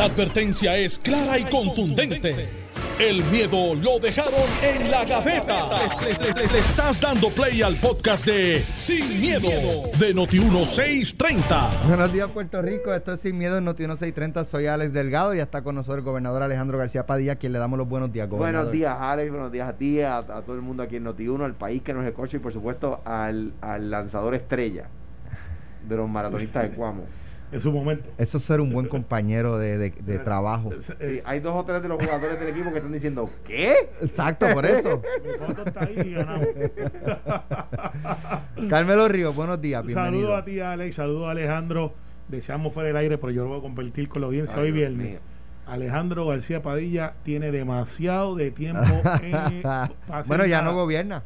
La advertencia es clara y contundente. El miedo lo dejaron en la gaveta. Le, le- le estás dando play al podcast de Sin, miedo, de Noti1630. Buenos días, Puerto Rico. Esto es Sin Miedo en Noti 630. Soy Alex Delgado y ya está con nosotros el gobernador Alejandro García Padilla, a quien le damos los buenos días, gobernador. Buenos días, Alex. Buenos días a ti, a, a todo el mundo aquí en Noti1, al país que nos escucha y, por supuesto, al, al lanzador estrella de los maratonistas de Cuamo. En su momento. Eso es ser un buen compañero de, de- de trabajo. Sí, hay dos o tres de los jugadores del equipo que están diciendo, ¿qué? Exacto, por eso. Mi foto está ahí y ganamos. Carmelo Ríos, buenos días, Saludos a ti, Alex. Saludos a Alejandro. Deseamos fuera el aire, pero yo lo voy a compartir con la audiencia Ay, hoy Dios viernes. mío. Alejandro García Padilla tiene demasiado de tiempo. eh, hacer bueno, ya no gobierna.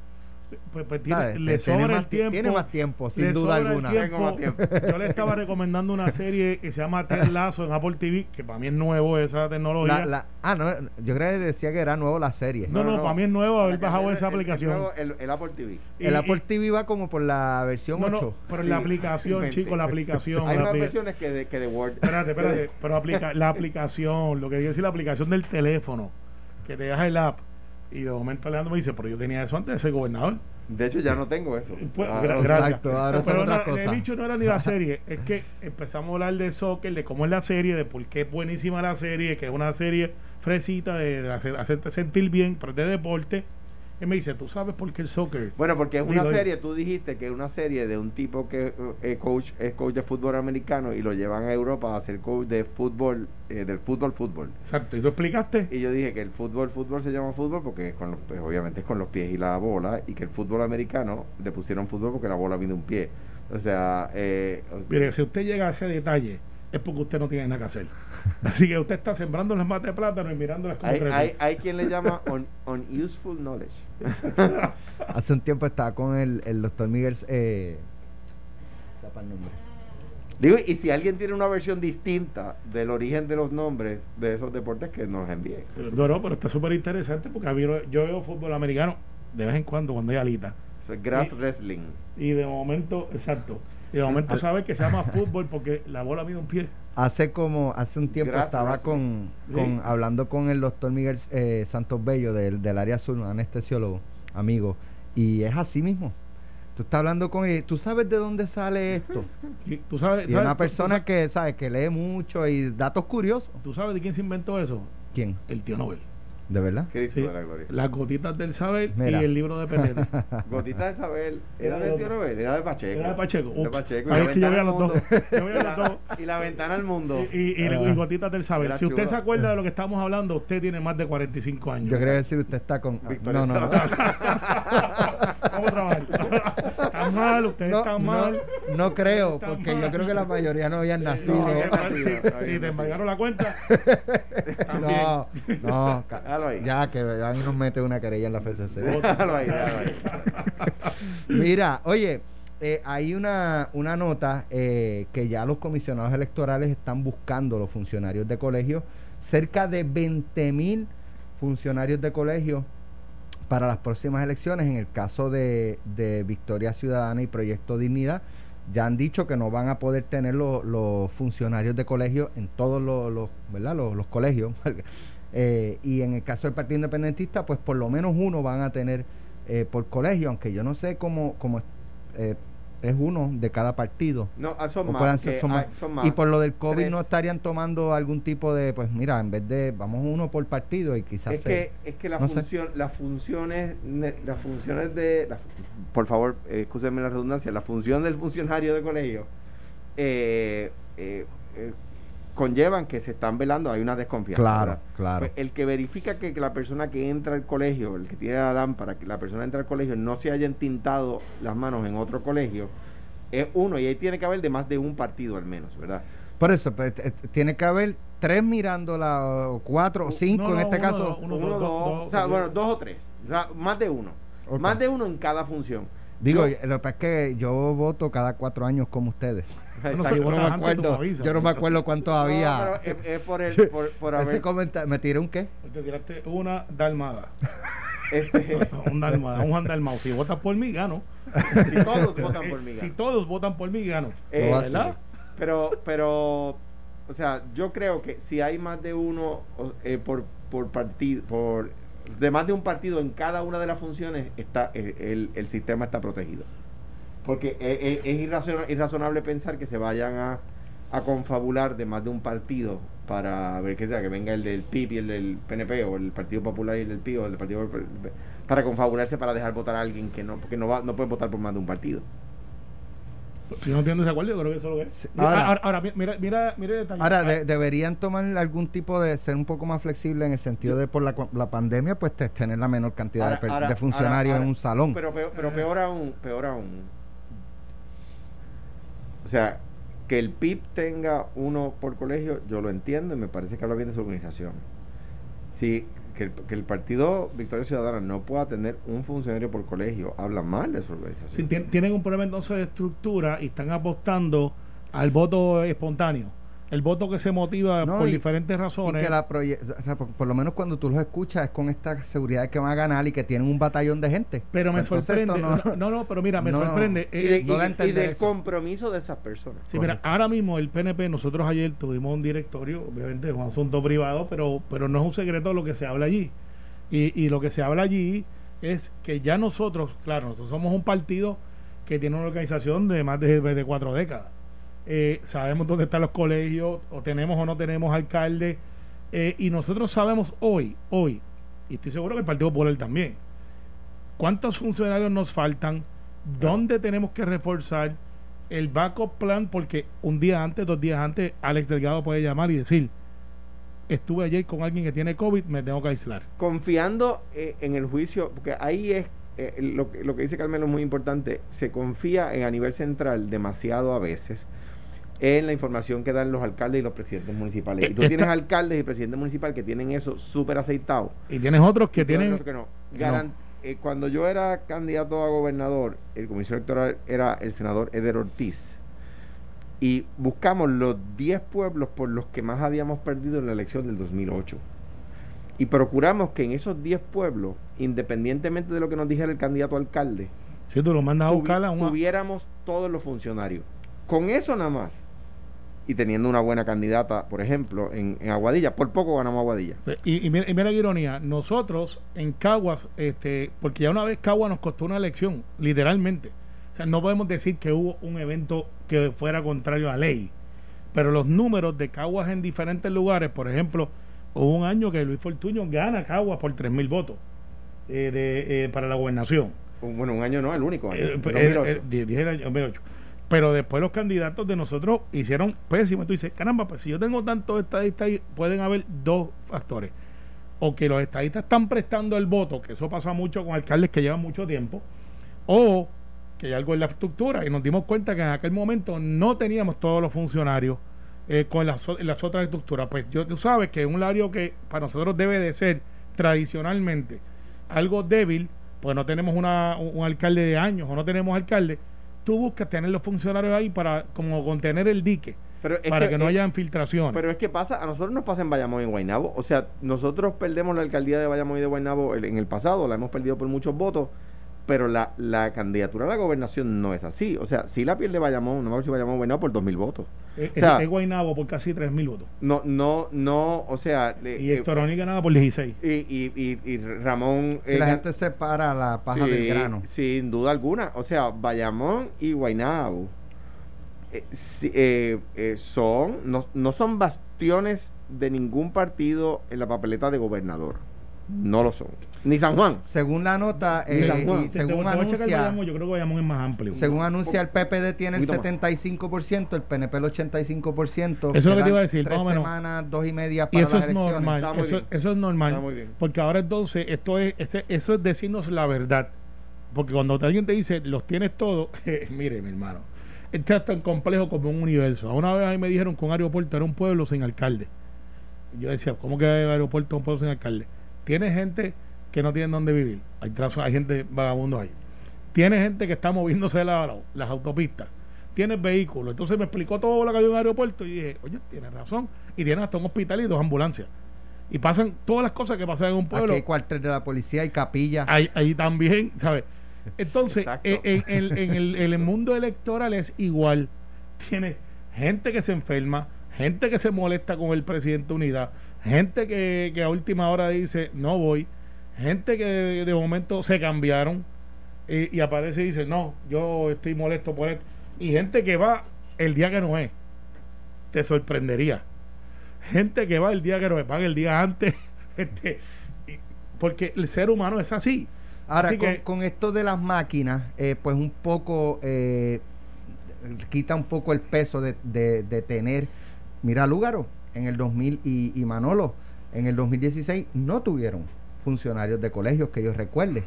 Pues, pues tiene, ¿sabes? le Tiene sobra más el tiempo. tiene más tiempo, sin duda alguna. Tengo más tiempo. Yo le estaba recomendando una serie que se llama Ted Lazo en Apple TV, que para mí es nuevo esa tecnología. La- la- ah, no, yo creo que decía que era nuevo la serie. No, no, para mí es nuevo haber bajado el- esa el- aplicación. El, nuevo- el- el Apple TV. Y- el Apple y- TV va como por la versión No, 8. no, pero Sí, la aplicación, fácilmente. chico, la aplicación. Hay la más versiones que de, que de Word. Espérate, espérate. Pero aplica, la aplicación, lo que quiere decir la aplicación del teléfono, que te deja el app. Y de momento Alejandro me dice, pero yo tenía eso antes de ser gobernador. De hecho, ya no tengo eso. Pues, Ah, gra- gracias. exacto, ahora son Pero otras no, cosas. el dicho no era ni la serie, es que empezamos a hablar de soccer, de cómo es la serie, de por qué es buenísima la serie, que es una serie fresita, de, de hacer- hacerte sentir bien, pero es de deporte. Y me dice, ¿tú sabes por qué el soccer? Bueno, porque es una Digo, serie, tú dijiste que es una serie de un tipo que eh, coach, es coach de fútbol americano y lo llevan a Europa a ser coach de fútbol, eh, del fútbol, fútbol. Exacto, ¿y tú explicaste? Y yo dije que el fútbol, fútbol se llama fútbol porque es con los, pues, obviamente es con los pies y la bola y que el fútbol americano le pusieron fútbol porque la bola viene de un pie. O sea, eh, o- Mire, si usted llega a ese detalle, es porque usted no tiene nada que hacer. Así que usted está sembrando las matas de plátano y mirándolas como hay, crecen. hay, hay quien le llama un, unuseful knowledge. Hace un tiempo estaba con el, el doctor Miguel. Eh, tapa el nombre. Digo, y si alguien tiene una versión distinta del origen de los nombres de esos deportes, que nos envíe. No, no, pero está súper interesante porque a mí yo veo fútbol americano de vez en cuando cuando hay alita. Eso es grass Y- wrestling. Y de momento, exacto. Y de momento sabe que se llama fútbol porque la bola mide un pie. Hace como, hace un tiempo Gracias, estaba gracias. con, Sí. con hablando con el doctor Miguel eh, Santos Bello del, del área azul, un anestesiólogo, amigo, y es así mismo. Tú estás hablando con él, tú sabes de dónde sale esto. Tú sabes, Y sabes- una tú- persona tú, que sabe que lee mucho y datos curiosos. ¿Tú sabes de quién se inventó eso? ¿Quién? El tío Nobel. ¿De verdad? Cristo Sí. de la gloria. Las gotitas del saber Mira. y el libro de Petete. Gotita de Isabel, ¿era de tío. Nobel? Era de Pacheco. Era de Pacheco. De. Pacheco. Ahí y la es que yo ventana veo al los dos. mundo. Yo veo Y los la- dos. Y la ventana al mundo. Y, y, y- y gotitas del saber. era Si usted chulo. se acuerda de lo que estamos hablando, usted tiene más de 45 años. Yo quería decir, usted está con... Victoria no, no, no. Vamos a trabajar. Está mal, usted No, está no, mal. no creo, Está porque mal. yo creo que la mayoría no habían nacido. No, no si te embargaron la cuenta, también. No, no, Déjalo ahí. ya que van y nos mete una querella en la FCC. Déjalo ahí, déjalo ahí. Mira, oye, eh, hay una, una nota eh, que ya los comisionados electorales están buscando los funcionarios de colegio, cerca de 20 mil funcionarios de colegio para las próximas elecciones. En el caso de, de Victoria Ciudadana y Proyecto Dignidad, ya han dicho que no van a poder tener los, los funcionarios de colegio en todos los, los, ¿verdad? los, los colegios. Eh, y en el caso del Partido Independentista, pues por lo menos uno van a tener eh, por colegio, aunque yo no sé cómo, cómo eh, es uno de cada partido. No, ah, son más. ser- son más. hay- son más. Y por lo del COVID Tres. no estarían tomando algún tipo de, pues mira, en vez de, vamos uno por partido y quizás es se- que es que la no sé. función las funciones ne- las funciones de la- por favor eh, excúsenme la redundancia la función del funcionario de colegio eh, eh, conllevan que se están velando hay una desconfianza Claro, ¿verdad? claro. Pues, el que verifica que, que la persona que entra al colegio el que tiene la lámpara que la persona entra al colegio no se hayan tintado las manos en otro colegio es uno y ahí tiene que haber de más de un partido al menos verdad Por eso, pues, eh, tiene que haber tres mirándola, o cuatro, o cinco No, en este uno, caso. dos, uno, uno, dos, dos, dos, o sea, dos. bueno, dos o tres. O sea, más de uno. Más de uno en cada función. Digo, Yo- lo que pasa es que yo voto cada cuatro años como ustedes. Si no me acuerdo, yo no me acuerdo cuánto No, había. pero es, es por, el, por, por Ese haber. comentario, ¿me tiré un qué? Te tiraste una dalmada. este, un dalmada, un Juan Dalmau. Si votas por mí, gano. si todos votan por mí. Si gano. todos votan por mí, gano. Eh, ¿Verdad? hacer. pero, pero o sea, yo creo que si hay más de uno eh, por, por partido, por de más de un partido en cada una de las funciones, está el, el, sistema está protegido. Porque es, es irrazonable, pensar que se vayan a, a, confabular de más de un partido para ver que sea, que venga el del PIB y el del PNP, o el Partido Popular y el del PIB, o el del Partido para confabularse para dejar votar a alguien que no, porque no va, no puede votar por más de un partido. Yo no entiendo ese acuerdo, yo creo que eso lo es. Ahora, ahora, mira, mira, mira Ahora, deberían tomar algún tipo de ser un poco más flexible en el sentido de por la, la pandemia, pues tener la menor cantidad de, funcionarios en un salón. Pero, pero, pero peor aún, peor aún. O sea, que el PIB tenga uno por colegio, yo lo entiendo y me parece que habla bien de su organización. Si que el, partido Victoria Ciudadana no pueda tener un funcionario por colegio, habla mal de su organización. tienen un problema entonces de estructura y están apostando al voto espontáneo el voto que se motiva por diferentes razones. que la por, lo menos cuando tú los escuchas es con esta seguridad de que van a ganar y que tienen un batallón de gente. Pero me sorprende. No, no, pero mira, me sorprende. Eh, y, del compromiso de esas personas. Sí, mira, ahora mismo el PNP, nosotros ayer tuvimos un directorio, obviamente es un asunto privado, pero, pero no es un secreto lo que se habla allí. Y, y lo que se habla allí es que ya nosotros, claro, nosotros somos un partido que tiene una organización de más de, de cuatro décadas eh, sabemos dónde están los colegios, o tenemos o no tenemos alcalde, eh, y nosotros sabemos hoy, hoy, y estoy seguro que el Partido Popular también, cuántos funcionarios nos faltan, dónde tenemos que reforzar el backup plan, porque un día antes, dos días antes, Alex Delgado puede llamar y decir, estuve ayer con alguien que tiene COVID, me tengo que aislar. Confiando eh, en el juicio, porque ahí es lo, lo, que dice Carmelo es muy importante, se confía en a nivel central demasiado a veces en la información que dan los alcaldes y los presidentes municipales. Eh, y tú tienes alcaldes y presidentes municipales que tienen eso súper aceitado. Y tienes otros que tienen... que no. Eh, cuando yo era candidato a gobernador, el comisionado electoral era el senador Eder Ortiz. Y buscamos los 10 pueblos por los que más habíamos perdido en la elección del 2008. Y procuramos que en esos 10 pueblos, independientemente de lo que nos dijera el candidato alcalde, si tú lo mandas a buscar tuviéramos todos los funcionarios. Con eso nada más y teniendo una buena candidata, por ejemplo, en, Aguadilla. Por poco ganamos Aguadilla. Y, mira, y, mira, qué ironía, nosotros en Caguas, este, porque ya una vez Caguas nos costó una elección, literalmente. O sea, no podemos decir que hubo un evento que fuera contrario a la ley. Pero los números de Caguas en diferentes lugares, por ejemplo, hubo un año que Luis Fortuño gana Caguas por 3 mil votos eh, de, eh, para la gobernación. Bueno, un año no, el único año. Eh, 2008. dije el año 2008. Pero después los candidatos de nosotros hicieron pésimo. Tú dices, caramba, pues si yo tengo tantos estadistas pueden haber dos factores. O que los estadistas están prestando el voto, que eso pasa mucho con alcaldes que llevan mucho tiempo, o que hay algo en la estructura. Y nos dimos cuenta que en aquel momento no teníamos todos los funcionarios eh, con las, otras estructuras. Pues yo, tú sabes que un área que para nosotros debe de ser tradicionalmente algo débil, pues no tenemos una, un alcalde de años o no tenemos alcalde tú buscas tener los funcionarios ahí para como contener el dique. para que, no haya infiltración. Pero es que pasa, a nosotros nos pasa en Bayamón y en Guaynabo. O sea, nosotros perdemos la alcaldía de Bayamón y de Guaynabo en el pasado, la hemos perdido por muchos votos, pero la, la candidatura a la gobernación no es así. O sea, si la pierde Bayamón, no me acuerdo si Bayamón Guaynabo por dos mil votos. Eh, o sea, es Guaynabo por casi tres mil votos. No, no, no, o sea... y Héctor eh, ganaba por 16. Y, y, y, y Ramón... Y la gente separa la paja del grano. Sin duda alguna. O sea, Bayamón y Guaynabo eh, eh, son, no, no son bastiones de ningún partido en la papeleta de gobernador. No lo son. Ni San Juan. Según la nota, eh, según anuncia, yo creo que es más amplio. Según anuncia el PPD tiene el 75%, el PNP el 85%. Eso es lo que te iba a decir. Tres semanas, dos y media para y eso es normal. Eso, eso, es normal. Porque ahora entonces esto es, este, eso es decirnos la verdad. Porque cuando alguien te dice los tienes todos, mire mi hermano, este es tan complejo como un universo. Una vez ahí me dijeron que un aeropuerto era un pueblo sin alcalde. Yo decía, ¿cómo que hay aeropuerto un pueblo sin alcalde? Tiene gente que no tienen dónde vivir. Hay, hay gente vagabundo ahí. Tiene gente que está moviéndose de lado las autopistas. Tiene vehículos. Entonces me explicó todo lo que hay en un aeropuerto y dije, oye, tiene razón. Y tiene hasta un hospital y dos ambulancias. Y pasan todas las cosas que pasan en un pueblo. Aquí hay cuartel de la policía, y capilla. Ahí, ahí también, ¿sabes? Entonces, en, en, el, en, el, mundo electoral es igual. Tiene gente que se enferma, gente que se molesta con el presidente de unidad, gente que, que a última hora dice no voy, gente que de, momento se cambiaron y, y, aparece y dice no, yo estoy molesto por esto, y gente que va el día que no es, te sorprendería. Gente que va el día que no es, van el día antes, este, porque el ser humano es así. Ahora, con, esto de las máquinas, eh, pues un poco eh, quita un poco el peso de, de, tener. Mira, Lúgaro, en el 2000 y, Manolo, en el 2016 no tuvieron funcionarios de colegios que yo recuerde,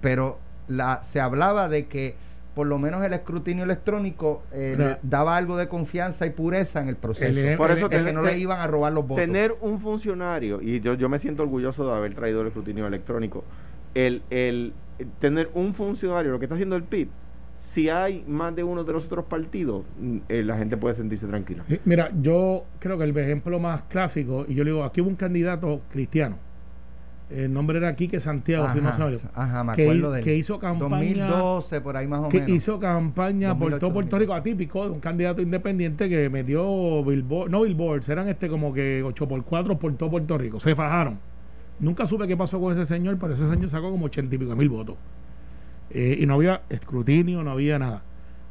pero la, se hablaba de que por lo menos el escrutinio electrónico eh, daba algo de confianza y pureza en el proceso. por eso que no le iban a robar los votos. Tener un funcionario, y yo, yo me siento orgulloso de haber traído el escrutinio electrónico, el, el, tener un funcionario, lo que está haciendo el PIB, si hay más de uno de los otros partidos, mm, eh, la gente puede sentirse tranquila. Mira, yo creo que el ejemplo más clásico, y yo le digo, aquí hubo un candidato cristiano, el nombre era Quique Santiago, si no Ajá, me acuerdo que, que hizo campaña 2012 por ahí más o menos. Que hizo campaña por todo Puerto Rico atípico, un candidato independiente que metió billboard, no billboards, eran este como que 8x4 por todo Puerto Rico, se fajaron. Nunca supe qué pasó con ese señor, pero ese señor sacó como 80 y pico mil votos. Eh, y no había escrutinio, no había nada.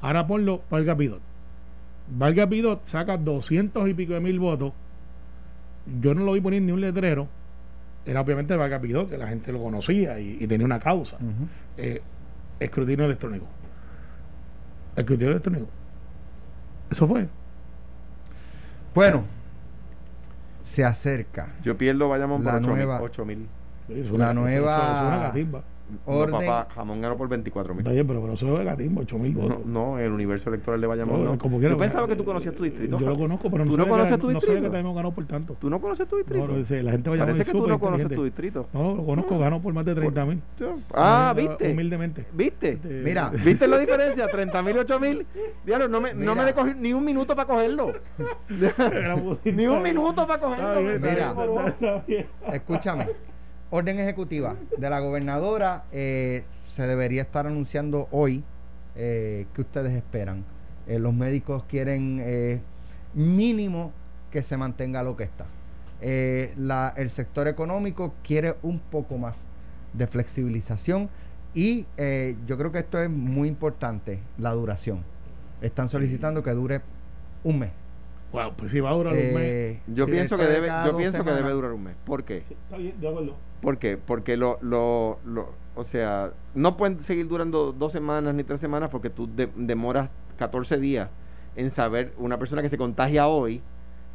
Ahora ponlo Valga Pidot. Valga Pidot saca 200 y pico de mil votos. Yo no lo vi poner ni un letrero. Era obviamente Valga Pidot, que la gente lo conocía y, tenía una causa. Eh, escrutinio electrónico. Escrutinio electrónico. Eso fue. Bueno, se acerca. Yo pierdo, vayamos por 8 mil. La nueva orden. No, papá, jamón ganó por 24 mil. Pero, pero eso es de Gatimbo, 8 mil votos. No, el universo electoral de Bayamón no. Como yo pensaba que tú conocías tu distrito. Yo lo conozco, pero no ¿Tú no conoces tu distrito? No sé que también ganó por tanto. ¿Tú no conoces tu distrito? No, la gente Parece que tú no conoces tu distrito. No, lo conozco, ganó por más de 30 mil. Ah, ¿viste? Humildemente. ¿Viste? Mira. ¿Viste la diferencia? 30 mil, 8 mil. Diablo, no me, no me de ni un minuto para cogerlo. ni un minuto para cogerlo. Mira, escúchame orden ejecutiva de la gobernadora eh, se debería estar anunciando hoy. Eh, ¿Qué ustedes esperan? Eh, los médicos quieren eh, mínimo que se mantenga lo que está. el sector económico quiere un poco más de flexibilización y yo creo que esto es muy importante, la duración. Están solicitando que dure un mes. Wow, pues si va a durar un mes. Yo pienso que debe, yo pienso que debe durar un mes. ¿Por qué? está bien, de acuerdo. ¿Por qué? Porque lo, lo, lo, o sea, no pueden seguir durando dos semanas ni tres semanas porque tú demoras 14 días en saber una persona que se contagia hoy,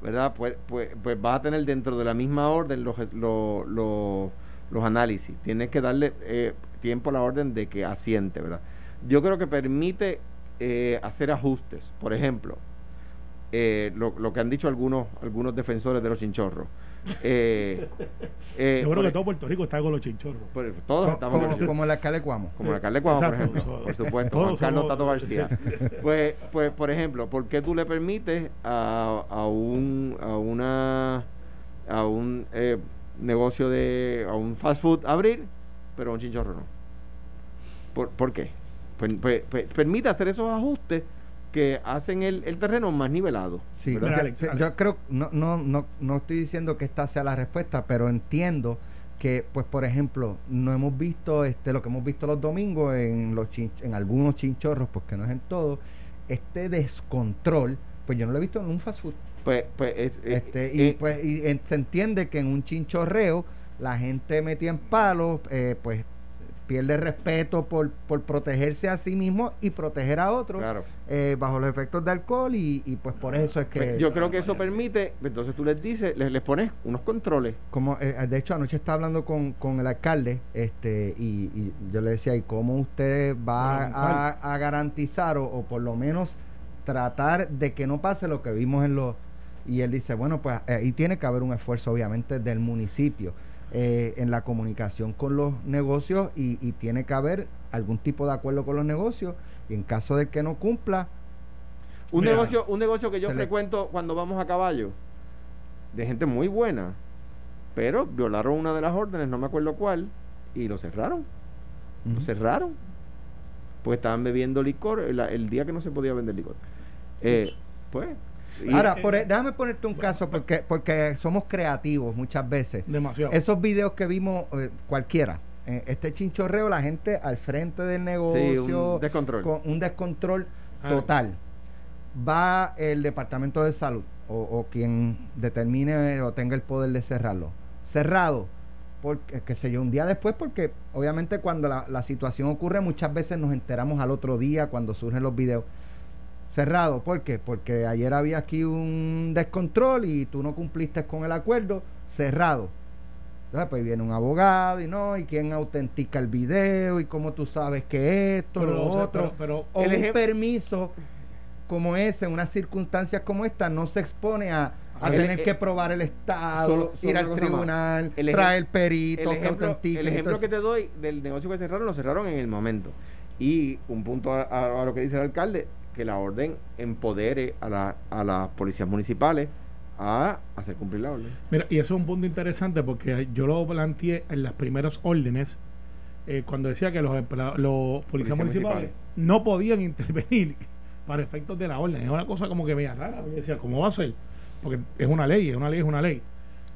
¿verdad? Pues, pues, pues vas a tener dentro de la misma orden los, los, los, análisis. Tienes que darle eh, tiempo a la orden de que asiente, ¿verdad? Yo creo que permite eh, hacer ajustes. Por ejemplo, eh, lo, lo, que han dicho algunos, algunos defensores de los chinchorros. Eh, eh, Yo creo que todo Puerto Rico está con los chinchorros. todos estamos como, como el alcalde Cuamo. Como el alcalde Cuamo, por ejemplo. por supuesto. Juan Carlos Tato García. pues, pues, por ejemplo, ¿por qué tú le permites a, a un, a una, a un eh, negocio de, a un fast food abrir, pero a un chinchorro no? ¿Por, ¿por qué? Pues, pues, pues permite hacer esos ajustes que hacen el, el terreno más nivelado. Sí, yo, creo, no, no, no, no estoy diciendo que esta sea la respuesta, pero entiendo que, pues, por ejemplo, no hemos visto este lo que hemos visto los domingos en los en algunos chinchorros, porque no es en todo, este descontrol, pues yo no lo he visto en un fast food. Pues, pues es, eh, este, y eh, pues y se entiende que en un chinchorreo la gente metía en palos, eh, pues pierde respeto por, por protegerse a sí mismo y proteger a otros eh, bajo los efectos de alcohol y, pues por eso es que... Pues, yo creo que eso permite, entonces tú les dices, les, les pones unos controles. Como eh, De hecho, anoche estaba hablando con, con el alcalde este y, yo le decía, ¿y cómo usted va a, garantizar o, por lo menos tratar de que no pase lo que vimos en los... Y él dice, bueno, pues ahí tiene que haber un esfuerzo obviamente del municipio eh, en la comunicación con los negocios y, tiene que haber algún tipo de acuerdo con los negocios. Y en caso de que no cumpla un negocio un negocio que yo frecuento cuando vamos a caballo de gente muy buena pero violaron una de las órdenes no me acuerdo cuál y lo cerraron. Lo cerraron. Pues estaban bebiendo licor el, día que no se podía vender licor. Eh, pues Y- Ahora, eh, por- eh, déjame ponerte un caso porque, porque somos creativos muchas veces. Demasiado. Esos videos que vimos eh, cualquiera, eh, este chinchorreo, la gente al frente del negocio, Sí, un descontrol. con un descontrol Ah. total. Va el departamento de salud o, o quien determine o tenga el poder de cerrarlo. Cerrado, porque, qué sé yo, un día después, porque obviamente cuando la, la situación ocurre, muchas veces nos enteramos al otro día cuando surgen los videos. Cerrado, ¿por qué? Porque ayer había aquí un descontrol y tú no cumpliste con el acuerdo, cerrado. Entonces, pues viene un abogado y no, y quién autentica el video y cómo tú sabes que esto, Pero, lo o sea, otro. pero- pero- o El un permiso como ese, en unas circunstancias como esta, no se expone a, a El- tener el- que probar el Estado, solo- solo ir al tribunal, El traer peritos el que ejemplo, autentiquen. el ejemplo que te doy del negocio que cerraron, lo cerraron en el momento. Y un punto a, a- a lo que dice el alcalde, que la orden empodere a, la- a las policías municipales a hacer cumplir la orden. Mira, y eso es un punto interesante porque yo lo planteé en las primeras órdenes eh, cuando decía que los, los policías Policías municipales, municipales. no podían intervenir para efectos de la orden. Es una cosa como que media rara. Yo decía, ¿cómo va a ser? Porque es una ley, es una ley, es una ley.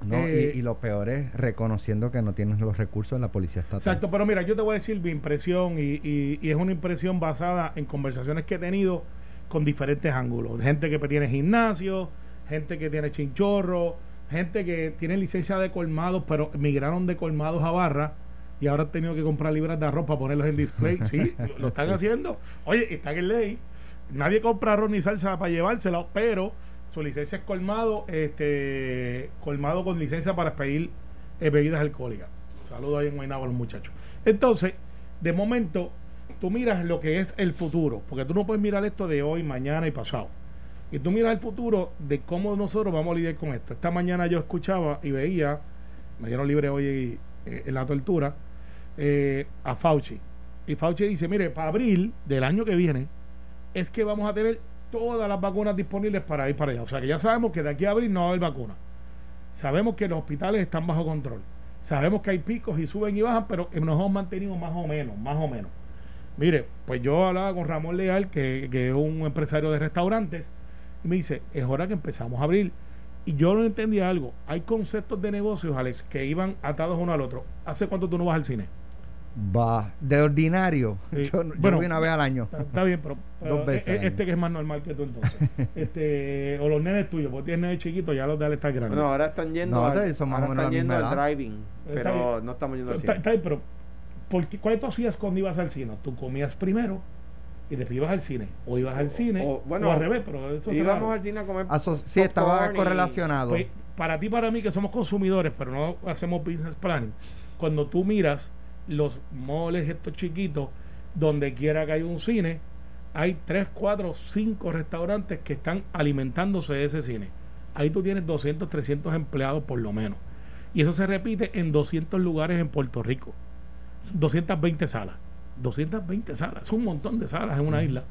No, Eh, y, y lo peor es reconociendo que no tienes los recursos en la policía estatal. Exacto, pero mira, yo te voy a decir mi impresión y, y- y es una impresión basada en conversaciones que he tenido con diferentes ángulos. Gente que tiene gimnasio, gente que tiene chinchorro, gente que tiene licencia de colmados, pero migraron de colmados a barra y ahora han tenido que comprar libras de arroz para ponerlos en display. Sí, lo, están Sí. haciendo. Oye, están en ley. Nadie compra arroz ni salsa para llevárselo, pero su licencia es colmado, este, colmado con licencia para pedir eh, bebidas alcohólicas. Saludos ahí en Guaynabo a los muchachos. Entonces, de momento, tú miras lo que es el futuro, porque tú no puedes mirar esto de hoy, mañana y pasado. Y tú miras el futuro de cómo nosotros vamos a lidiar con esto. Esta mañana yo escuchaba y veía, me dieron libre hoy eh, en la tortura, eh, a Fauci. Y Fauci dice, mire, para abril del año que viene es que vamos a tener todas las vacunas disponibles para ir para allá. O sea que ya sabemos que de aquí a abril no va a haber vacuna. Sabemos que los hospitales están bajo control. Sabemos que hay picos y suben y bajan, pero nos hemos mantenido más o menos, más o menos. Mire, pues yo hablaba con Ramón Leal, que, que es un empresario de restaurantes, y me dice, es hora que empezamos a abrir. Y yo no entendía algo. Hay conceptos de negocios, Alex, que iban atados uno al otro. ¿Hace cuánto tú no vas al cine? Va, de ordinario. Sí. Yo, yo Bueno, voy una vez al año. Está, está bien, pero, pero Dos veces e- e- este que es más normal que tú entonces. este, o los nenes tuyos, porque tienes nenes chiquitos, ya los de Ale están grandes. Bueno, ahora están yendo, No, al, son más ahora o menos están yendo al driving, pero no estamos yendo al cine. está bien, pero ¿por qué, ¿cuál tú hacías cuando ibas al cine? Tú comías primero y después ibas al cine. O ibas al cine, o- bueno, o al revés, pero eso es Íbamos raro. al cine a comer Aso- sí, estaba y- correlacionado. Pues, para ti, para mí, que somos consumidores, pero no hacemos business planning, cuando tú miras los moles estos chiquitos, donde quiera que hay un cine, hay 3, 4, 5 restaurantes que están alimentándose de ese cine. Ahí tú tienes 200, 300 empleados por lo menos. Y eso se repite en 200 lugares en Puerto Rico. 220 salas. 220 salas. Es un montón de salas en una isla.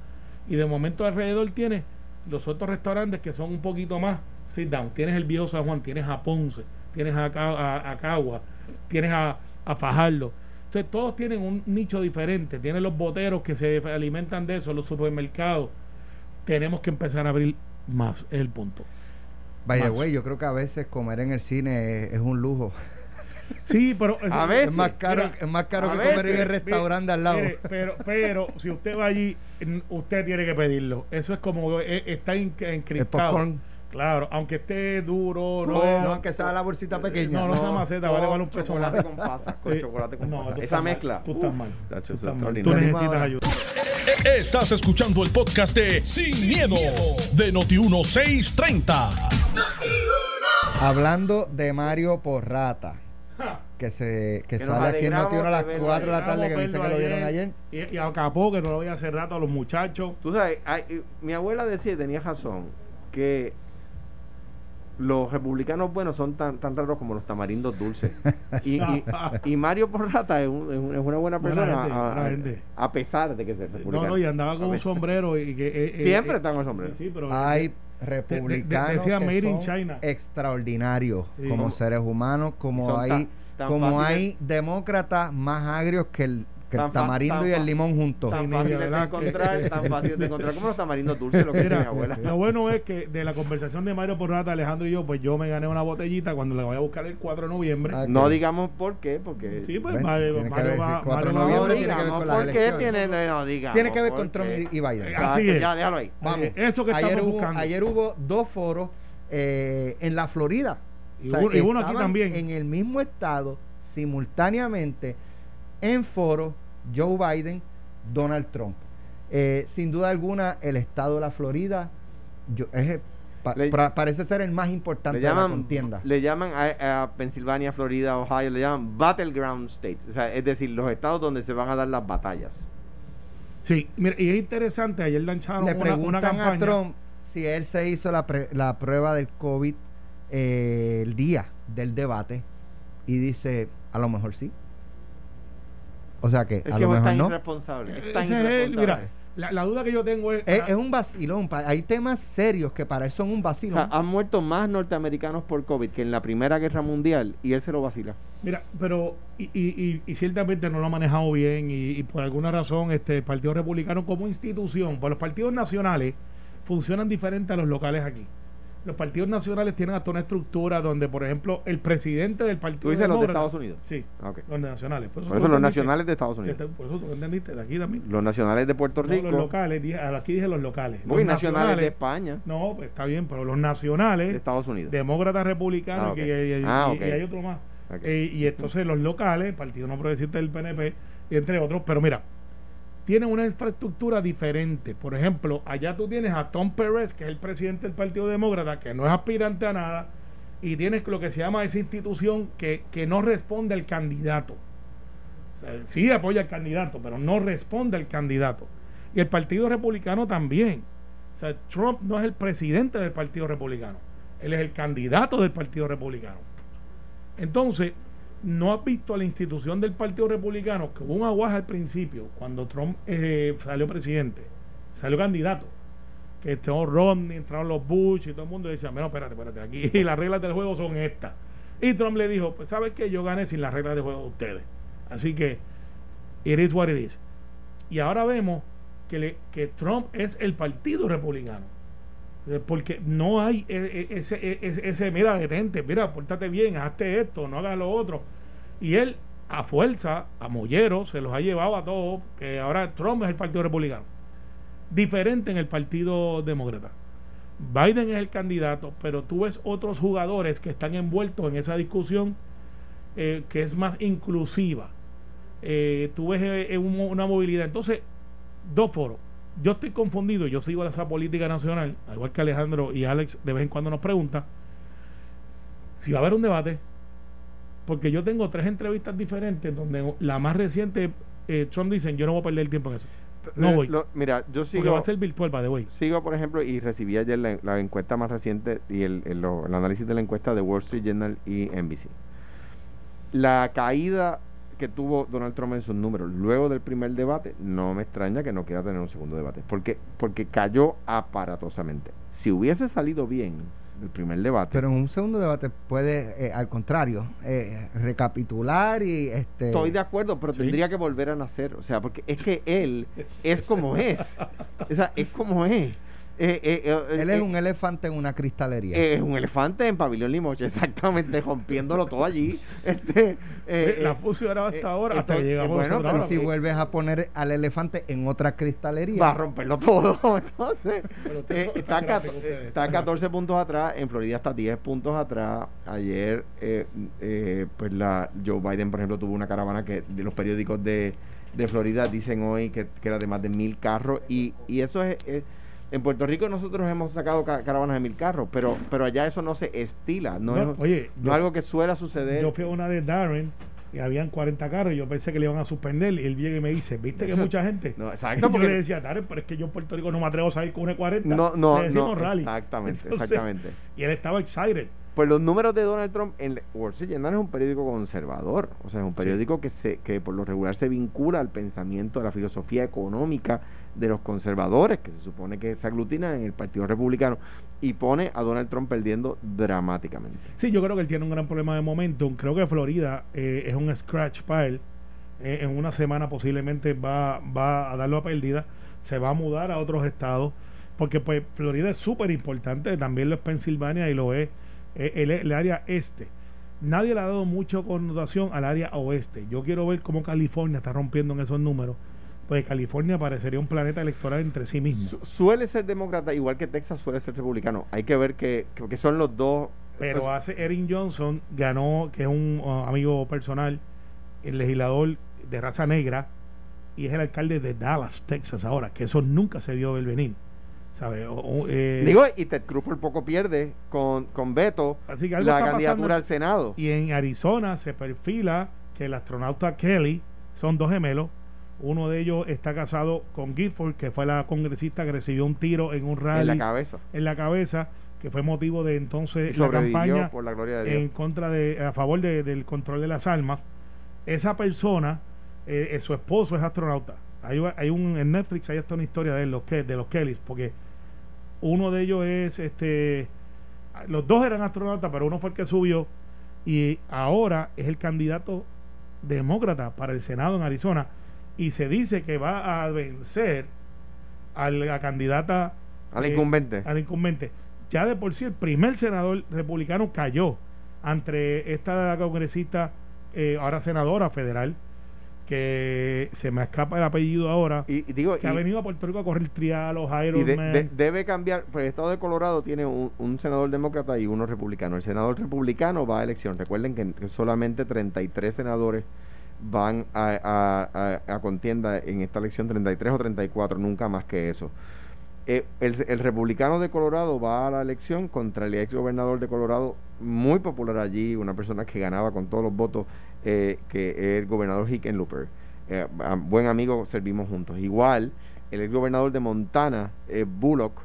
Y de momento alrededor tienes los otros restaurantes que son un poquito más sit down. Tienes el viejo San Juan, tienes a Ponce, tienes a- a Cagua, tienes a, a Fajardo. Entonces todos tienen un nicho diferente. Tienen los boteros que se alimentan de eso, los supermercados. Tenemos que empezar a abrir más, es el punto. By the más. way, yo creo que a veces comer en el cine es, es un lujo. Sí, pero A veces, es más caro, mira, es más caro que comer en el restaurante al lado. Mire, pero, pero si usted va allí, usted tiene que pedirlo. Eso es como eh, está en- el encriptado. popcorn. Claro, aunque esté duro, no, No, no, aunque sea la bolsita pequeña. No, no, sea maceta, vale, vale un peso chocolate más. con pasas, con Eh, chocolate con no, pasas. Esa mezcla. Tú estás uh, mal. tacho, Tú estás mal. Necesitas ayuda. E- Estás escuchando el podcast de Sin, miedo, de Noti1630. Hablando de Mario Porrata, que se que sale aquí en Noti a las de verlo 4 de la tarde, a que dice que lo vieron ayer. Y, y a Capó, que no lo veía hace rato a los muchachos. Tú sabes, hay- eh, mi abuela decía, tenía razón, que los republicanos buenos son tan, tan raros como los tamarindos dulces. Y, y, y Mario Porrata es, un- es un- es una buena Buena persona, gente, a, buena a- gente. a pesar de que No, republicano. no, y andaba con A un sombrero. y que eh, eh, Siempre eh, está con el sombrero. Sí, pero Hay de- republicanos decía que Made in son China. extraordinarios Sí. como seres humanos, como hay tan- como hay demócratas más agrios que el que el tamarindo tan y el limón juntos. Tan fácil de encontrar, tan fácil de encontrar como los tamarindos dulces, lo que dice mi Mira, abuela. lo bueno es que de la conversación de Mario Porrata, Alejandro y yo, pues yo me gané una botellita cuando la voy a buscar el 4 de noviembre. Ah, No digamos por qué, porque... sí, pues Mario, tiene que Mario ver, va, el 4 de noviembre no tiene que ver con las por qué tiene, no digamos. Tiene que ver con Trump y y Biden. Así es. ya, déjalo ahí. Vamos. Eh, eso que ayer estamos hubo, buscando. Ayer hubo dos foros eh, en la Florida. Y uno- y uno aquí también. En el mismo estado, simultáneamente, en foro, Joe Biden, Donald Trump. Eh, sin duda alguna, el estado de la Florida yo- es, pa- Le- pra- parece ser el más importante Le de la llaman, contienda. le llaman a, a Pensilvania, Florida, Ohio, le llaman Battleground States. O sea, es decir, los estados donde se van a dar las batallas. Sí, mira, y es interesante, ayer lanzaron Le una, preguntan una campaña. a Trump si él se hizo la, pre- la prueba del COVID eh, el día del debate y dice, a lo mejor sí. O sea que Es a que lo es mejor no. irresponsable. Es tan Ese es él, irresponsable. mira, la, la duda que yo tengo es... Es, es un vacilón. Hay temas serios que para él son un O vacilón. sea, han muerto más norteamericanos por COVID que en la Primera Guerra Mundial y él se lo vacila. Mira, pero y, y, y, y ciertamente no lo ha manejado bien y, y por alguna razón este el Partido Republicano como institución, pues los partidos nacionales funcionan diferente a los locales aquí. Los partidos nacionales tienen hasta una estructura donde, por ejemplo, el presidente del partido ¿Tú dices los de Estados Unidos? Sí, Ah, ok. los nacionales. Por eso, los nacionales de Estados Unidos. Este, Por eso tú entendiste, de aquí también. Los nacionales de Puerto No, Rico. los locales, dije- aquí dije los locales. Muy Los nacionales de España. No, pues está bien, pero los nacionales De Estados Unidos. demócratas republicanos Ah, que- y, Ah, hay otro más. Eh, y entonces los locales, Partido No Progresista del PNP, entre otros, pero mira, tienen una infraestructura diferente. Por ejemplo, allá tú tienes a Tom Perez, que es el presidente del Partido Demócrata, que no es aspirante a nada, y tienes lo que se llama esa institución que, que no responde al candidato. O sea, sí apoya al candidato, pero no responde al candidato. Y el Partido Republicano también. O sea, Trump no es el presidente del Partido Republicano. Él es el candidato del Partido Republicano. Entonces, no has visto a la institución del Partido Republicano que hubo un aguaje al principio, cuando Trump eh, salió presidente, salió candidato. Que entró Romney, entraron los Bush y todo el mundo decía, bueno, espérate, espérate, aquí las reglas del juego son estas. Y Trump le dijo, pues sabes que yo gané sin las reglas de juego de ustedes. Así que, it is what it is. Y ahora vemos que, le- que Trump es el partido republicano. Eh, Porque no hay eh, eh, ese, ese, mira, detente, mira, pórtate bien, hazte esto, no hagas lo otro. Y él, a fuerza, a Mollero, se los ha llevado a todos, que ahora Trump es el partido republicano. Diferente en el partido demócrata. Biden es el candidato, pero tú ves otros jugadores que están envueltos en esa discusión que es más inclusiva. Eh, tú ves un- una movilidad. Entonces, dos foros. Yo estoy confundido, yo sigo esa política nacional, al igual que Alejandro y Alex de vez en cuando nos pregunta si va a haber un debate, porque yo tengo tres entrevistas diferentes donde la más reciente, eh, Trump dicen, yo no voy a perder tiempo en eso. No voy. lo- mira, yo Porque sigo, va a ser virtual, by the way. sigo, por ejemplo, y recibí ayer la, la encuesta más reciente y el, el- el análisis de la encuesta de Wall Street Journal y NBC. La caída que tuvo Donald Trump en sus números luego del primer debate, no me extraña que no quiera tener un segundo debate, porque, porque cayó aparatosamente. Si hubiese salido bien el primer debate, Pero en un segundo debate puede, eh, al contrario, eh, recapitular y este. Estoy de acuerdo, pero Sí. tendría que volver a nacer. O sea, porque es que él es como es. O sea, es como es. Eh, eh, eh, Él es eh, un elefante en una cristalería. es un elefante en Pabellón Limoche, exactamente, rompiéndolo todo allí. Este, eh, la funcionado hasta eh, ahora, hasta que llegamos bueno, pero ahora. si eh, vuelves a poner al elefante en otra cristalería. va a romperlo todo. Entonces, eh, está, a está a 14 puntos atrás, en Florida está 10 puntos atrás. Ayer, eh, eh, pues la Joe Biden, por ejemplo, tuvo una caravana que de los periódicos de, de Florida dicen hoy que, que era de más de mil carros. Y, y eso es. En Puerto Rico nosotros hemos sacado ca- caravanas de mil carros, pero, pero allá eso no se estila, no, No, es, oye, no yo- es algo que suele suceder. Yo fui a una de Darren y habían 40 carros y yo pensé que le iban a suspender y él viene y me dice, ¿viste que mucha gente? no, Y exacto, yo porque- le decía, Darren, pero es que yo en Puerto Rico no me atrevo a salir con una 40. no, no, Le decimos no, rally. exactamente, Entonces, exactamente. Y él estaba excited. Pues los números de Donald Trump en Wall Street Journal es un periódico conservador, o sea, es un periódico que se que por lo regular se vincula al pensamiento, a la filosofía económica de los conservadores, que se supone que se aglutinan en el Partido Republicano, y pone a Donald Trump perdiendo dramáticamente. Sí, yo creo que él tiene un gran problema de momentum. Creo que Florida eh, es un scratch para él. eh, en una semana posiblemente va, va a darlo a pérdida, se va a mudar a otros estados, porque pues Florida es súper importante, también lo es Pensilvania y lo es eh, el, el área este. Nadie le ha dado mucha connotación al área oeste. Yo quiero ver cómo California está rompiendo en esos números. Pues California parecería un planeta electoral entre sí mismo. Su- suele ser demócrata, igual que Texas suele ser republicano. Hay que ver que, que, que son los dos. Pero pues, hace Erin Johnson ganó, que es un uh, amigo personal, el legislador de raza negra, y es el alcalde de Dallas, Texas, ahora, que eso nunca se vio el venir. ¿Sabe? O- o, eh, digo, y Ted Cruz por poco pierde con, con Beto así que algo la candidatura pasando. al Senado. Y en Arizona se perfila que el astronauta Kelly son dos gemelos. Uno de ellos está casado con Gifford, que fue la congresista que recibió un tiro en un rally en la cabeza. en la cabeza, que fue motivo de entonces la campaña por la gloria de Dios. en contra de a favor de- del control de las armas esa persona eh, eh, su esposo es astronauta hay, hay un en Netflix hay hasta una historia de los que de los Kellys porque uno de ellos es este los dos eran astronautas pero uno fue el que subió y ahora es el candidato demócrata para el senado en Arizona y se dice que va a vencer a la candidata Al eh, incumbente. al incumbente. Ya de por sí el primer senador republicano cayó ante esta congresista, eh, ahora senadora federal, que se me escapa el apellido ahora, y, y digo, que ha venido a Puerto Rico a correr trial, los y de- de- debe cambiar. Pues el estado de Colorado tiene un, un senador demócrata y uno republicano. El senador republicano va a elección. Recuerden que, que solamente 33 senadores van a, a- a- contienda en esta elección, 33 o 34, nunca más que eso. Eh, el, el republicano de Colorado va a la elección contra el ex gobernador de Colorado, muy popular allí, una persona que ganaba con todos los votos, eh, que es el gobernador Hickenlooper. Eh, buen amigo, servimos juntos. Igual, el ex gobernador de Montana, Bullock,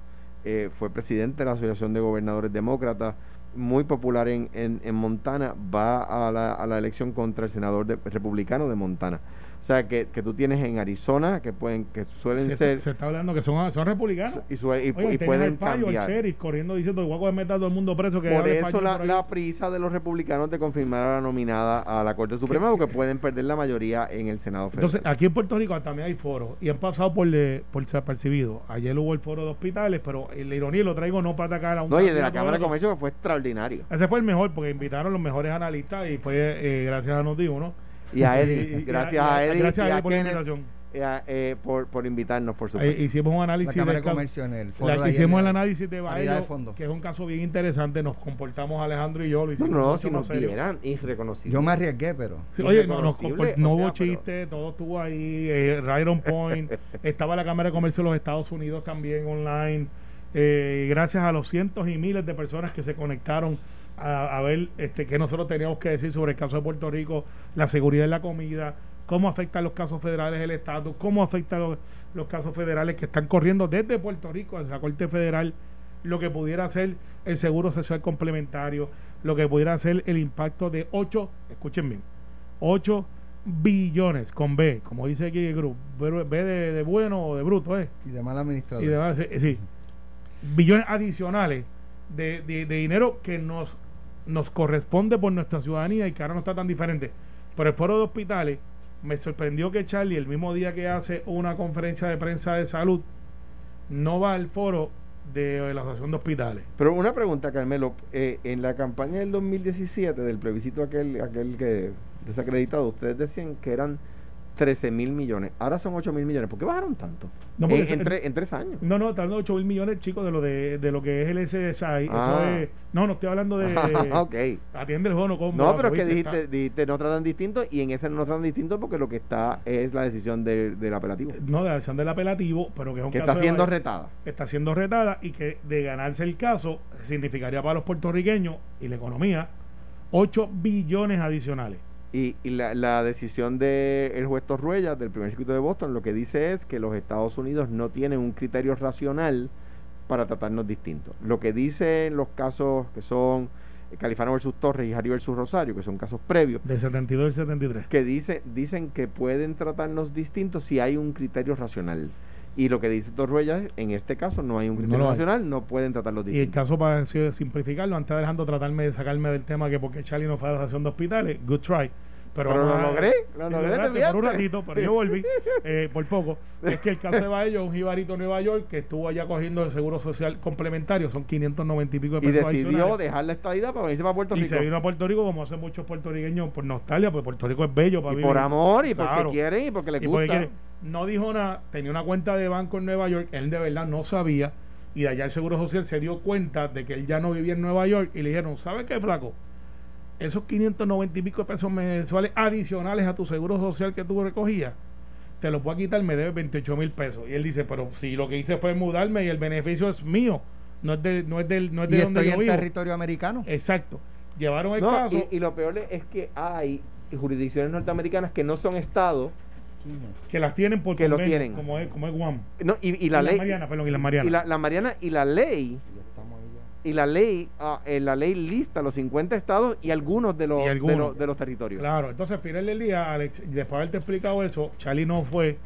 fue presidente de la Asociación de Gobernadores Demócratas, muy popular en, en, en Montana, va a la, a la elección contra el senador de- republicano de Montana. O sea, que, que tú tienes en Arizona, que pueden que suelen se, ser... se está hablando que son, son republicanos. y, su- y- Oye, y pueden el el cambiar. sheriff, corriendo diciendo que meter a todo el mundo preso. Que Por eso la, por la prisa de los republicanos de confirmar a la nominada a la Corte Suprema porque pueden perder la mayoría en el Senado Federal. Entonces, aquí en Puerto Rico también hay foros y han pasado por, de, por desapercibido. Ayer hubo el foro de hospitales, pero la ironía lo traigo no para atacar a un no, y el de la Cámara a de. Comercio que fue extraordinario. Ese fue el mejor porque invitaron los mejores analistas y fue eh, gracias a Noti1. Y a Eddie, y- gracias y a Eddie, Gracias y a a por la invitación. a- eh, por, por invitarnos, por Eh, supuesto. hicimos un análisis de Comercio en el foro la- de hicimos el análisis de Baello, fondo. que es un caso bien interesante. Nos comportamos Alejandro y yo. Lo no, hicimos no, mucho si nos serio. vieran, irreconocible. Yo me arriesgué, pero Sí, oye, no, nos no hubo pero- chiste, todo estuvo ahí, eh, right on point. Estaba la Cámara de Comercio de los Estados Unidos también online. Eh, gracias a los cientos y miles de personas que se conectaron a, a ver este, qué nosotros teníamos que decir sobre el caso de Puerto Rico, la seguridad de la comida, cómo afectan los casos federales el estatus, cómo afectan los, los casos federales que están corriendo desde Puerto Rico hacia la Corte Federal, lo que pudiera ser el seguro social complementario, lo que pudiera ser el impacto de 8, escuchen bien, 8 billones con B, como dice aquí el grupo, B de, de bueno o de bruto, ¿eh? y de mal administrador. Y demás, sí, sí. billones adicionales de, de- de dinero que nos, nos corresponde por nuestra ciudadanía y que ahora no está tan diferente. Pero el foro de hospitales me sorprendió que Charlie, el mismo día que hace una conferencia de prensa de salud, no va al foro de la Asociación de Hospitales. Pero una pregunta, Carmelo. eh, en la campaña del 2017, del plebiscito aquel, aquel que desacreditado, ustedes decían que eran 13 mil millones. Ahora son 8 mil millones. ¿Por qué bajaron tanto? No, en, tres años. No, no, está hablando de 8 mil millones, chicos, de lo de, de lo que es el SSI. Ah. Eso es, no, no estoy hablando de. ok. Atiende el juego, no pero es que dijiste, Está- dijiste no tratan distinto y en ese no tratan distinto porque lo que está es la decisión del, del apelativo. No, de la acción del apelativo, pero que es un Que caso está siendo retada. está siendo retada y que de ganarse el caso significaría para los puertorriqueños y la economía 8 billones adicionales. Y, y la, la decisión del juez Torruella del primer circuito de Boston lo que dice es que los Estados Unidos no tienen un criterio racional para tratarnos distintos. Lo que dicen los casos que son eh, Califano versus Torres y Harry versus Rosario, que son casos previos, Del 72 al 73. que dice, dicen que pueden tratarnos distintos si hay un criterio racional. Y lo que dice Torruella es, en este caso no hay un criterio racional, no pueden tratarlos Y el distintos. caso para simplificarlo, antes de Alejandro tratarme de sacarme del tema que porque Charlie no fue a la asociación de hospitales, good try. pero, Pero lo logré, lo lo logré, te por un ratito, pero yo volví eh, por poco. Es que el caso de Baello es un jibarito de Nueva York que estuvo allá cogiendo el seguro social complementario, son 590 y pico de Y pesos decidió dejar la estadidad para venirse para Puerto Y Rico. se vino a Puerto Rico como hacen muchos puertorriqueños por nostalgia, porque Puerto Rico es bello para Y vivir. por amor, y porque quieren, y porque les Y gusta. No dijo nada, tenía una cuenta de banco en Nueva York, él de verdad no sabía, y de allá el Seguro Social se dio cuenta de que él ya no vivía en Nueva York, y le dijeron, ¿sabes qué, flaco? Esos 590 y pico de pesos mensuales adicionales a tu Seguro Social que tú recogías, te los voy a quitar, me debes 28 mil pesos. Y él dice, pero si lo que hice fue mudarme y el beneficio es mío, no es de, no es del, no es Y de donde estoy yo en vivo. territorio americano. Exacto. Llevaron el No, caso. y, y lo peor es que hay jurisdicciones norteamericanas que no son estados que las tienen por que lo tienen. Como es, como es Guam. no, y, y la Y las ley Marianas, perdón, y las Marianas. y la, la Mariana y la ley y la ley ah, eh, la ley lista los 50 estados y algunos de los, de los, de los territorios Claro, entonces del día, Alex, después de haberte explicado eso, Charlie no fue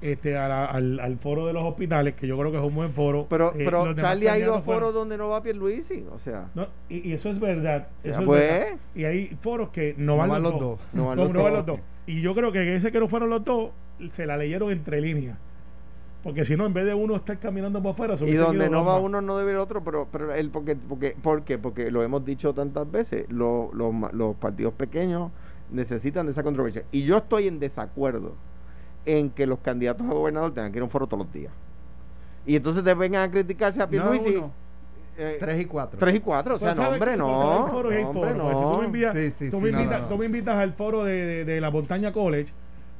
este, a la- al, al foro de los hospitales, que yo creo que es un buen foro. pero Eh, pero Charlie ha ido a foros donde no va Pierluisi o sea No, y, y eso es verdad. Eso es pues. verdad. Y hay foros que no, van, los, dos. no van No, los no van dos. los dos. Y yo creo que ese que no fueron los dos, se la leyeron entre líneas. Porque si no, en vez de uno estar caminando por afuera, y donde no va más. uno no debe el otro pero pero él porque porque ¿por qué? porque lo hemos dicho tantas veces los, los, ma- los partidos pequeños necesitan de esa controversia y yo estoy en desacuerdo en que los candidatos a gobernador tengan que ir a un foro todos los días y entonces te vengan a criticarse a No Pierluisi uno, eh, tres y cuatro. tres y cuatro o sea Pues, no ¿sabes hombre no, y hay no, hombre, porque si tú me no. envías, Sí, sí, tú sí, me no, invitas, no, no. tú me invitas al foro de, de- de la montaña college.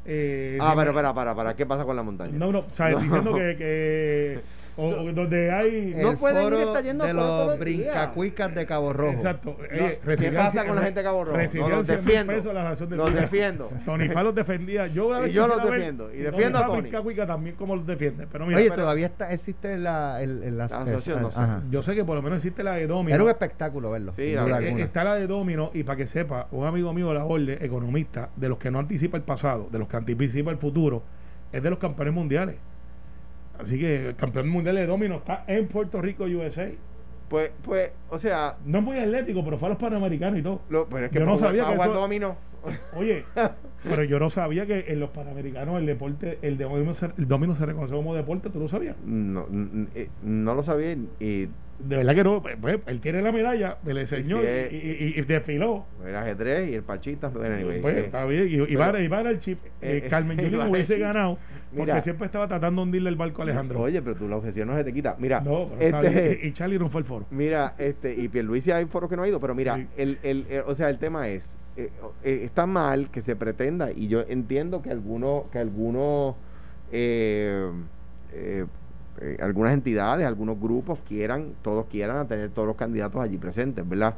eh, ah si me- pero para para para qué pasa con la montaña No, no, o sea, No. diciendo que, que o, o donde hay No pueden ir, foro está yendo de los brincacuicas de Cabo Rojo. Exacto. No, Oye, ¿Qué pasa con la gente de Cabo Rojo? No, los defiendo. pesos la de Los defiendo. Tony Fa los defendía. Yo, una vez Y yo los defiendo, y si defiendo a Tony. también como los defiende. Pero mira, Oye, pero- todavía está, existe la, el, el- la- La asociación, no sé. yo sé que por lo menos existe la de Domino. Era un espectáculo verlo. Sí, la. Eh, está la de Domino y para que sepa, un amigo mío de la Orde, economista, de los que no anticipa el pasado, de los que anticipa el futuro, es de los campeones mundiales. Así que el campeón mundial de Domino está en Puerto Rico, USA. pues pues o sea No es muy atlético, pero fue a los panamericanos y todo. lo, pero es que Yo no sabía que eso- Oye, pero yo no sabía que en los panamericanos el deporte, el domino se, el domino se reconoce como deporte, ¿tú lo sabías? no, eh, no lo sabía y De verdad que no, pues, pues, él tiene la medalla, me la enseñó Sí, y, eh. y- y- y desfiló. el ajedrez y el pachita bueno, anyway, Pues, eh, está bien, y, y pero- va, y va a dar el chip. Eh, eh, Carmen eh, Yulín a dar hubiese el ganado porque Mira. siempre estaba tratando de hundirle el barco a Alejandro. oye pero tú la obsesión no se te quita mira no, este. Y, Charlie no fue al foro. Mira, este, y Pierluisi hay foros que no ha ido, pero mira, Sí. el, el, eh, o sea, el tema es, eh, eh, está mal que se pretenda, y yo entiendo que algunos, que algunos, eh, eh, eh, algunas entidades, algunos grupos quieran, todos quieran tener todos los candidatos allí presentes, ¿verdad?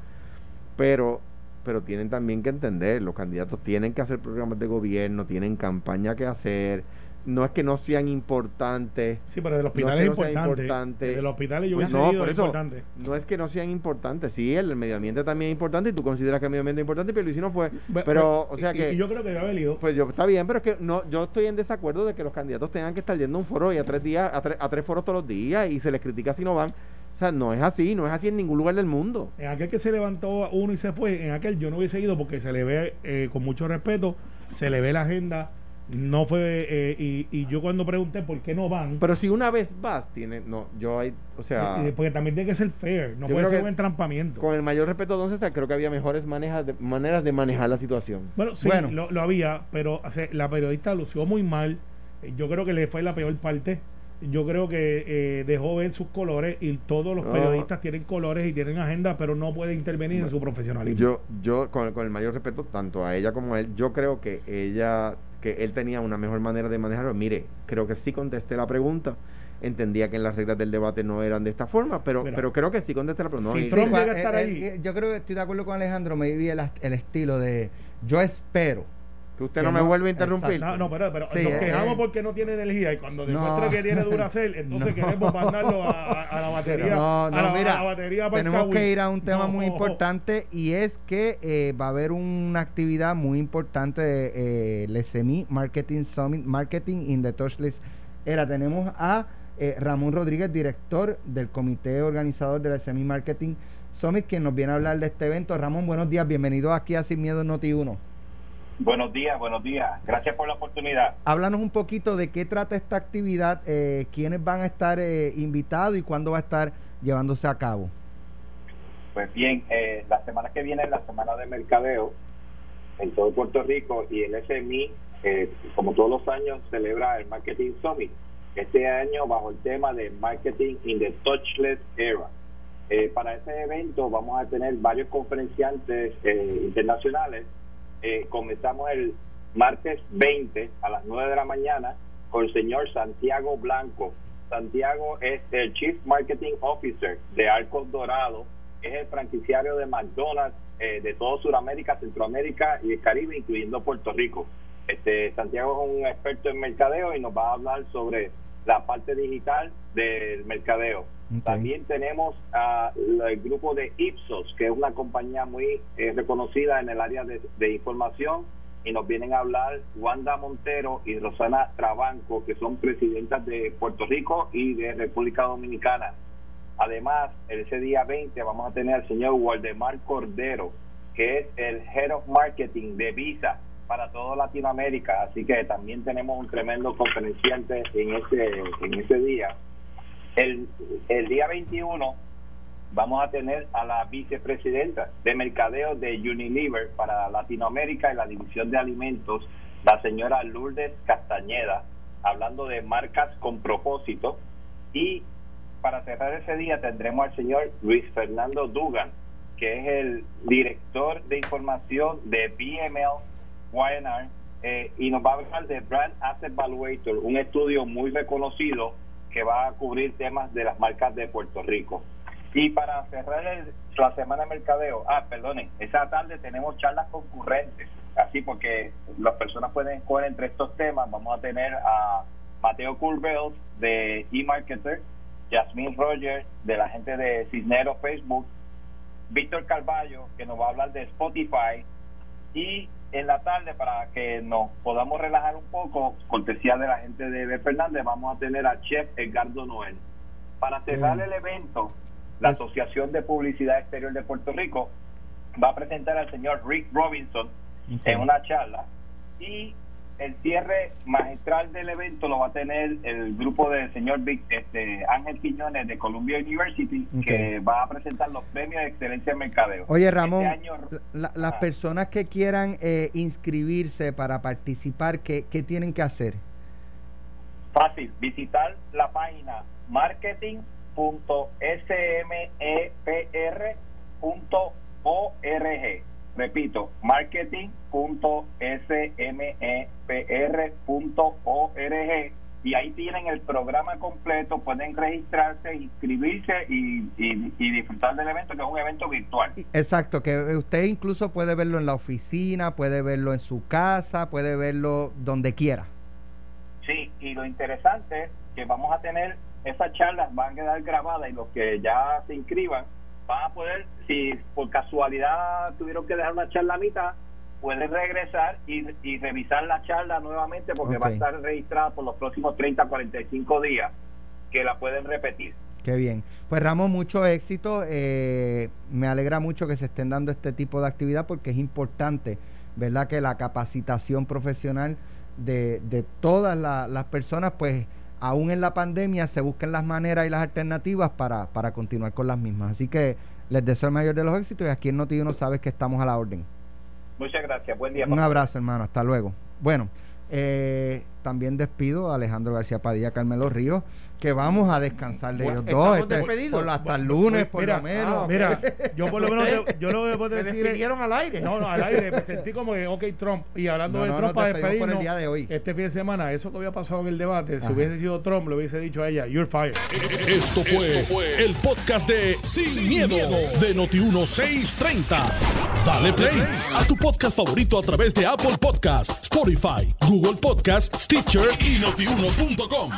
Pero, pero tienen también que entender, los candidatos tienen que hacer programas de gobierno, tienen campaña que hacer, no es que no sean importantes, Sí, pero de los No es que es no importante. importante. De los hospitales yo Pues no, por es eso, importante. no es que no sean importantes, sí, el, medio ambiente también es importante y tú consideras que el medio ambiente es importante, pero Luis no fue. Pero, o sea y- que, y yo creo que debe haber ido. pues yo, está bien, pero es que no, yo estoy en desacuerdo de que los candidatos tengan que estar yendo a un foro y a tres días, a, tres- a tres foros todos los días y se les critica si no van. O sea, no es así, no es así en ningún lugar del mundo. En aquel que se levantó uno y se fue, en aquel yo no hubiese ido porque se le ve, eh, con mucho respeto, se le ve la agenda, no fue, eh, y, y yo cuando pregunté por qué no van, Pero si una vez vas, tiene, no, yo hay, o sea, eh, porque también tiene que ser fair, no puede ser un entrampamiento. con el mayor respeto César, creo que había mejores manejas de- maneras de manejar la situación. Bueno, sí, Bueno. Lo, lo había, pero o sea, la periodista lució muy mal, Eh, yo creo que le fue la peor parte. Yo creo que eh, dejó ver sus colores y todos los No. periodistas tienen colores y tienen agenda, pero no puede intervenir en su profesionalismo. Yo, yo con, con el mayor respeto, tanto a ella como a él, yo creo que ella, que él tenía una mejor manera de manejarlo. Mire, creo que sí contesté la pregunta. Entendía que en las reglas del debate no eran de esta forma, pero, Mira. pero creo que sí contesté la pregunta. No, y- Trump llega a estar eh, ahí. eh, yo creo que estoy de acuerdo con Alejandro. Me vi el, el estilo de yo espero. Que usted que no me no- vuelve a interrumpir. exacto. No, no, pero, pero Sí, nos eh, quejamos eh. porque no tiene energía y cuando No. demuestra que tiene Duracell, entonces No. queremos mandarlo a, a- a la batería. No, a no, la, mira, a la batería para tenemos que ir a un tema No. muy importante y es que eh, va a haber una actividad muy importante de eh, el SMI Marketing Summit, Marketing in the Touchless Era. Tenemos a eh, Ramón Rodríguez, director del comité organizador del SMI Marketing Summit, quien nos viene a hablar de este evento. Ramón, buenos días, bienvenido aquí a Sin Miedo Noti 1. Buenos días, buenos días. Gracias por la oportunidad. Háblanos un poquito de qué trata esta actividad, eh, quiénes van a estar eh, invitados y cuándo va a estar llevándose a cabo. Pues bien, eh, la semana que viene es la semana de mercadeo en todo Puerto Rico y el SMI, eh, como todos los años, celebra el Marketing Summit. Este año bajo el tema de Marketing in the Touchless Era. Eh, para ese evento vamos a tener varios conferenciantes eh, internacionales. Eh, comenzamos el martes 20 a las 9 de la mañana con el señor Santiago Blanco. Santiago es el Chief Marketing Officer de Arcos Dorado, es el franquiciario de McDonald's eh, de todo Sudamérica, Centroamérica y el Caribe, incluyendo Puerto Rico. Este Santiago es un experto en mercadeo y nos va a hablar sobre la parte digital del mercadeo. También tenemos a el grupo de Ipsos, que es una compañía muy eh, reconocida en el área de, de información, y nos vienen a hablar Wanda Montero y Rosana Trabanco, que son presidentas de Puerto Rico y de República Dominicana. Además, ese día 20 vamos a tener al señor Waldemar Cordero, que es el Head of Marketing de Visa para toda Latinoamérica. Así que también tenemos un tremendo conferenciante en ese, en ese día. El, el día 21 vamos a tener a la vicepresidenta de mercadeo de Unilever para Latinoamérica y la división de alimentos, la señora Lourdes Castañeda, hablando de marcas con propósito. Y para cerrar ese día tendremos al señor Luis Fernando Dugan, que es el director de información de BML YNR, eh, y nos va a hablar de Brand Asset Valuator, un estudio muy reconocido que va a cubrir temas de las marcas de Puerto Rico. Y para cerrar el- la semana de mercadeo, ah, perdonen, esa tarde tenemos charlas concurrentes, así porque las personas pueden escoger entre estos temas. Vamos a tener a Mateo Curbels de eMarketer, Jasmine Rogers de la gente de Cisnero Facebook, Víctor Carballo que nos va a hablar de Spotify y en la tarde para que nos podamos relajar un poco, cortesía de la gente de B. Fernández, vamos a tener al chef Edgardo Noel. Para cerrar Bien. el evento, la Es- Asociación de Publicidad Exterior de Puerto Rico va a presentar al señor Rick Robinson en una charla y el cierre magistral del evento lo va a tener el grupo del señor Vic- este, Ángel Quiñones de Columbia University que va a presentar los premios de excelencia en mercadeo. Oye, Ramón, Este año- la- las Ah. personas que quieran eh, inscribirse para participar, ¿qué, qué tienen que hacer? Fácil, visitar la página marketing.smepr.org. Repito, marketing.smepr.org. Y ahí tienen el programa completo, pueden registrarse, inscribirse y, y- y disfrutar del evento, que es un evento virtual. Exacto, que usted incluso puede verlo en la oficina, puede verlo en su casa, puede verlo donde quiera. Sí, y lo interesante es que vamos a tener esas charlas, van a quedar grabadas y los que ya se inscriban van a poder, si por casualidad tuvieron que dejar una charla a mitad, pueden regresar y, y revisar la charla nuevamente porque va a estar registrada por los próximos 30, 45 días que la pueden repetir. Qué bien. Pues Ramón, mucho éxito. eh, me alegra mucho que se estén dando este tipo de actividad porque es importante, ¿verdad? Que la capacitación profesional de, de todas la- las personas, pues aún en la pandemia, se busquen las maneras y las alternativas para, para continuar con las mismas. Así que les deseo el mayor de los éxitos y aquí en Noti1 sabes que estamos a la orden. Muchas gracias, buen día. Un abrazo, hermano. Hasta luego. Bueno, eh, también despido a Alejandro García Padilla, Carmelo Ríos, que vamos a descansar de ellos dos. este, despedidos. por lo- hasta el lunes, pues, por mira, lo menos. ah, Mira, yo por lo menos yo lo que puedo Me decir es, despidieron al aire. no, no, al aire, me sentí como que, ok, Trump, y hablando No, de no, Trump para despedimos por el despedirnos, día de hoy. este fin de semana, eso que había pasado en el debate, si Ajá. hubiese sido Trump, le hubiese dicho a ella, you're fired. Esto fue, el podcast de Sin, miedo, de Noti1630. Dale play a tu podcast favorito a través de Apple Podcasts, Spotify, Google Podcasts, Stitcher y notiuno.com.